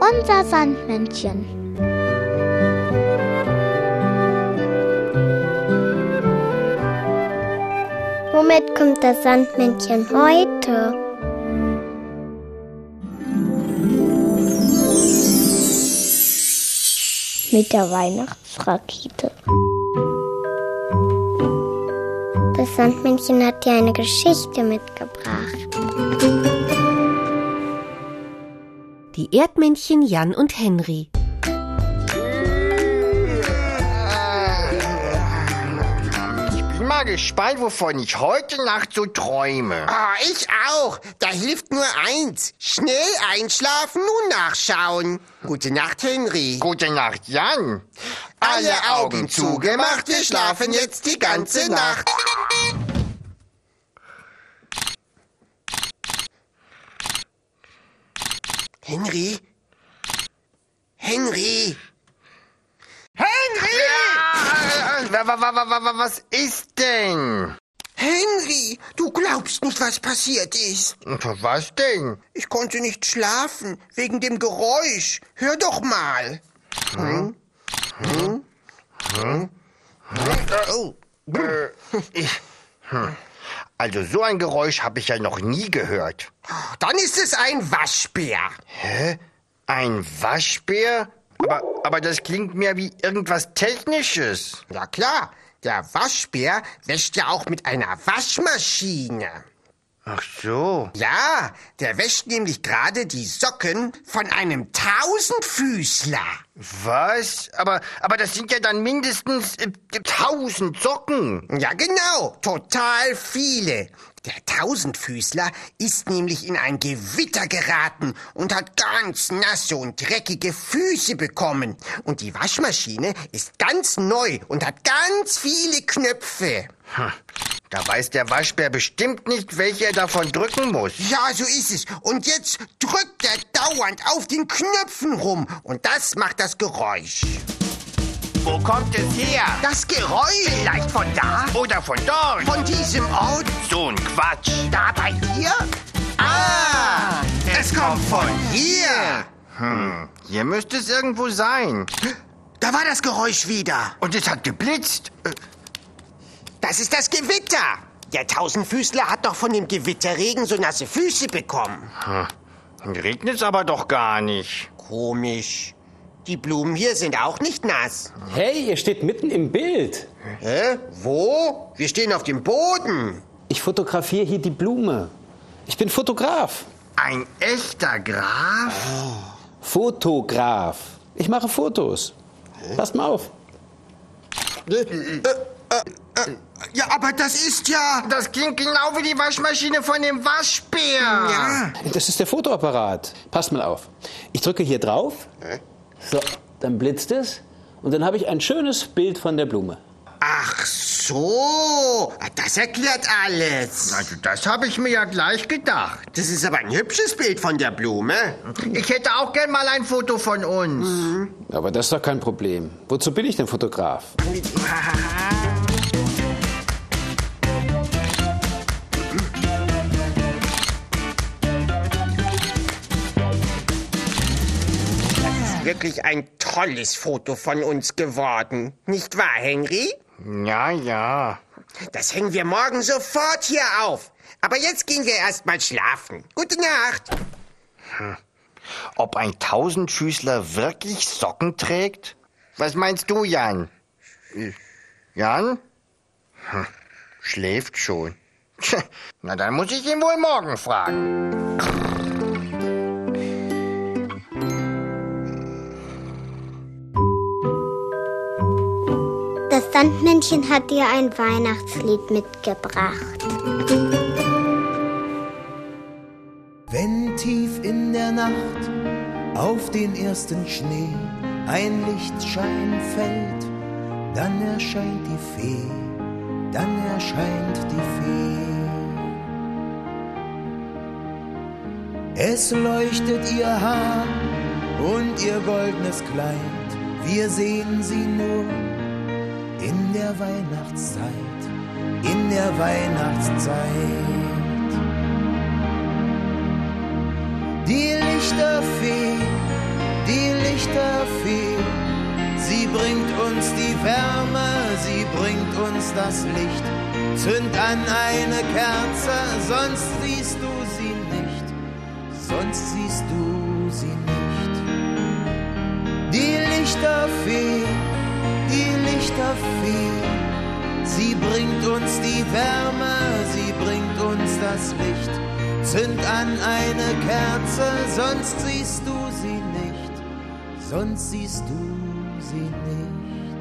Unser Sandmännchen. Womit kommt das Sandmännchen heute? Mit der Weihnachtsrakete. Das Sandmännchen hat dir eine Geschichte mitgebracht. Erdmännchen Jan und Henry. Ich bin mal gespannt, wovon ich heute Nacht so träume. Ah, ich auch. Da hilft nur eins. Schnell einschlafen und nachschauen. Gute Nacht, Henry. Gute Nacht, Jan. Alle Augen zugemacht, wir schlafen jetzt die ganze Nacht. Henry? Henry? Henry! Ja, wa- wa- was ist denn? Henry, du glaubst nicht, was passiert ist. Was denn? Ich konnte nicht schlafen wegen dem Geräusch. Hör doch mal. Hm? Hm? Hm? Oh. Äh, ich, hm. Also so ein Geräusch habe ich ja noch nie gehört. Dann ist es ein Waschbär. Hä? Ein Waschbär? Aber, aber das klingt mir wie irgendwas Technisches. Ja klar, der Waschbär wäscht ja auch mit einer Waschmaschine. Ach so. Ja, der wäscht nämlich gerade die Socken von einem Tausendfüßler. Was? Aber, aber das sind ja dann mindestens äh, tausend Socken. Ja, genau, total viele. Der Tausendfüßler ist nämlich in ein Gewitter geraten und hat ganz nasse und dreckige Füße bekommen. Und die Waschmaschine ist ganz neu und hat ganz viele Knöpfe. Hm. Da weiß der Waschbär bestimmt nicht, welche er davon drücken muss. Ja, so ist es. Und jetzt drückt er dauernd auf den Knöpfen rum. Und das macht das Geräusch. Wo kommt es her? Das Geräusch? Vielleicht von da? Oder von dort? Von diesem Ort? So ein Quatsch. Da bei dir? Ah, es kommt von hier. Hm, hier müsste es irgendwo sein. Da war das Geräusch wieder. Und es hat geblitzt. Äh, Das ist das Gewitter. Der Tausendfüßler hat doch von dem Gewitterregen so nasse Füße bekommen. Hm. Regnet es aber doch gar nicht. Komisch. Die Blumen hier sind auch nicht nass. Hey, ihr steht mitten im Bild. Hä? Wo? Wir stehen auf dem Boden. Ich fotografiere hier die Blume. Ich bin Fotograf. Ein echter Graf? Fotograf. Ich mache Fotos. Passt mal auf. Ja, aber das ist ja... Das klingt genau wie die Waschmaschine von dem Waschbär. Ja. Das ist der Fotoapparat. Passt mal auf. Ich drücke hier drauf. So, dann blitzt es. Und dann habe ich ein schönes Bild von der Blume. Ach so, das erklärt alles. Also das habe ich mir ja gleich gedacht. Das ist aber ein hübsches Bild von der Blume. Ich hätte auch gern mal ein Foto von uns. Aber das ist doch kein Problem. Wozu bin ich denn Fotograf? Wirklich ein tolles Foto von uns geworden. Nicht wahr, Henry? Ja, ja. Das hängen wir morgen sofort hier auf. Aber jetzt gehen wir erst mal schlafen. Gute Nacht. Ob ein Tausendfüßler wirklich Socken trägt? Was meinst du, Jan? Jan? Hm, schläft schon. Na, dann muss ich ihn wohl morgen fragen. Sandmännchen hat dir ein Weihnachtslied mitgebracht. Wenn tief in der Nacht auf den ersten Schnee ein Lichtschein fällt, dann erscheint die Fee, dann erscheint die Fee. Es leuchtet ihr Haar und ihr goldenes Kleid, wir sehen sie nur in der Weihnachtszeit, in der Weihnachtszeit. Die Lichterfee, die Lichterfee, sie bringt uns die Wärme, sie bringt uns das Licht. Zünd an eine Kerze, sonst siehst du sie nicht, sonst siehst du sie nicht. Die Lichterfee, Lichterfee, sie bringt uns die Wärme, sie bringt uns das Licht. Zünd an eine Kerze, sonst siehst du sie nicht, sonst siehst du sie nicht.